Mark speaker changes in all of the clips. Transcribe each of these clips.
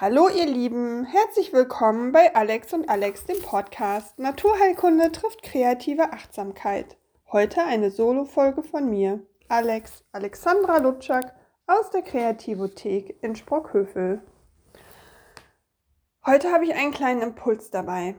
Speaker 1: Hallo ihr Lieben, herzlich willkommen bei Alex und Alex, dem Podcast Naturheilkunde trifft kreative Achtsamkeit. Heute eine Solo-Folge von mir, Alex Alexandra Lutschak aus der Kreativothek in Sprockhövel. Heute habe ich einen kleinen Impuls dabei.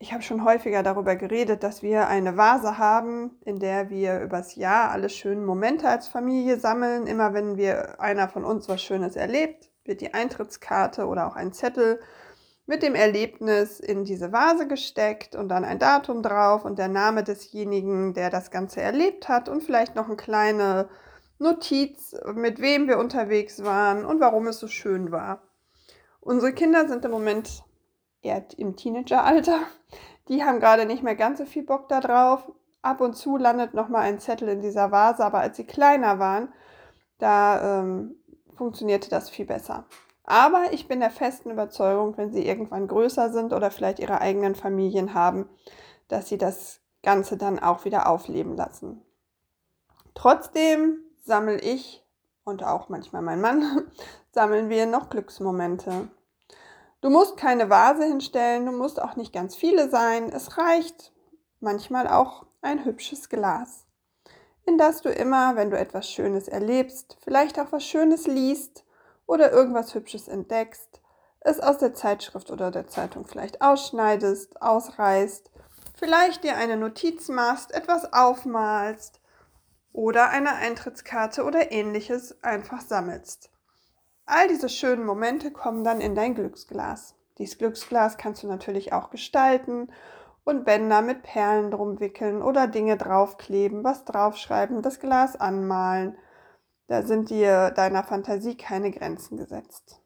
Speaker 1: Ich habe schon häufiger darüber geredet, dass wir eine Vase haben, in der wir übers Jahr alle schönen Momente als Familie sammeln. Immer wenn wir einer von uns was Schönes erlebt, wird die Eintrittskarte oder auch ein Zettel mit dem Erlebnis in diese Vase gesteckt und dann ein Datum drauf und der Name desjenigen, der das Ganze erlebt hat und vielleicht noch eine kleine Notiz, mit wem wir unterwegs waren und warum es so schön war. Unsere Kinder sind im Moment eher im Teenageralter. Die haben gerade nicht mehr ganz so viel Bock darauf. Ab und zu landet noch mal ein Zettel in dieser Vase, aber als sie kleiner waren, da ähm, funktionierte das viel besser. Aber ich bin der festen Überzeugung, wenn sie irgendwann größer sind oder vielleicht ihre eigenen Familien haben, dass sie das Ganze dann auch wieder aufleben lassen. Trotzdem sammle ich und auch manchmal mein Mann, sammeln wir noch Glücksmomente. Du musst keine Vase hinstellen, du musst auch nicht ganz viele sein. Es reicht manchmal auch ein hübsches Glas, in das du immer, wenn du etwas Schönes erlebst, vielleicht auch was Schönes liest oder irgendwas Hübsches entdeckst, es aus der Zeitschrift oder der Zeitung vielleicht ausschneidest, ausreißt, vielleicht dir eine Notiz machst, etwas aufmalst oder eine Eintrittskarte oder ähnliches einfach sammelst. All diese schönen Momente kommen dann in dein Glücksglas. Dieses Glücksglas kannst du natürlich auch gestalten und Bänder mit Perlen drum wickeln oder Dinge draufkleben, was draufschreiben, das Glas anmalen. Da sind dir deiner Fantasie keine Grenzen gesetzt.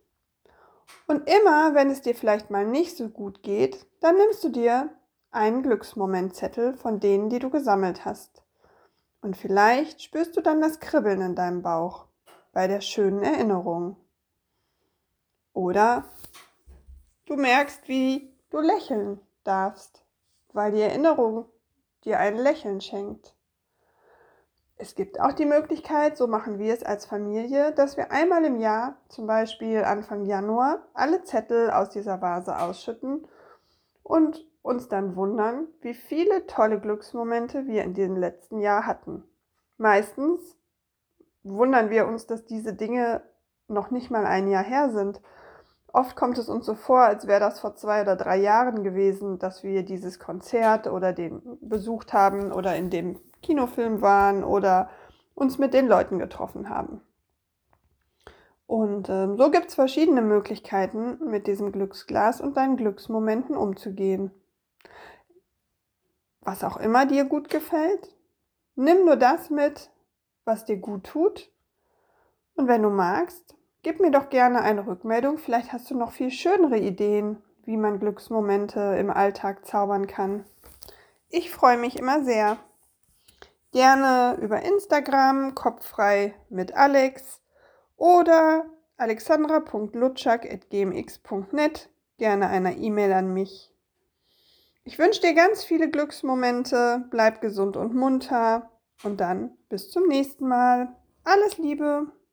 Speaker 1: Und immer, wenn es dir vielleicht mal nicht so gut geht, dann nimmst du dir einen Glücksmomentzettel von denen, die du gesammelt hast. Und vielleicht spürst du dann das Kribbeln in deinem Bauch bei der schönen Erinnerung. Oder du merkst, wie du lächeln darfst, weil die Erinnerung dir ein Lächeln schenkt. Es gibt auch die Möglichkeit, so machen wir es als Familie, dass wir einmal im Jahr, zum Beispiel Anfang Januar, alle Zettel aus dieser Vase ausschütten und uns dann wundern, wie viele tolle Glücksmomente wir in diesem letzten Jahr hatten. Meistens wundern wir uns, dass diese Dinge noch nicht mal ein Jahr her sind Oft kommt es uns so vor, als wäre das vor zwei oder drei Jahren gewesen, dass wir dieses Konzert oder den besucht haben oder in dem Kinofilm waren oder uns mit den Leuten getroffen haben. Und ähm, so gibt es verschiedene Möglichkeiten, mit diesem Glücksglas und deinen Glücksmomenten umzugehen. Was auch immer dir gut gefällt, nimm nur das mit, was dir gut tut. Und wenn du magst, Gib mir doch gerne eine Rückmeldung. Vielleicht hast du noch viel schönere Ideen, wie man Glücksmomente im Alltag zaubern kann. Ich freue mich immer sehr. Gerne über Instagram, kopffrei mit Alex oder alexandra.lutschak.gmx.net. Gerne eine E-Mail an mich. Ich wünsche dir ganz viele Glücksmomente, bleib gesund und munter und dann bis zum nächsten Mal. Alles Liebe!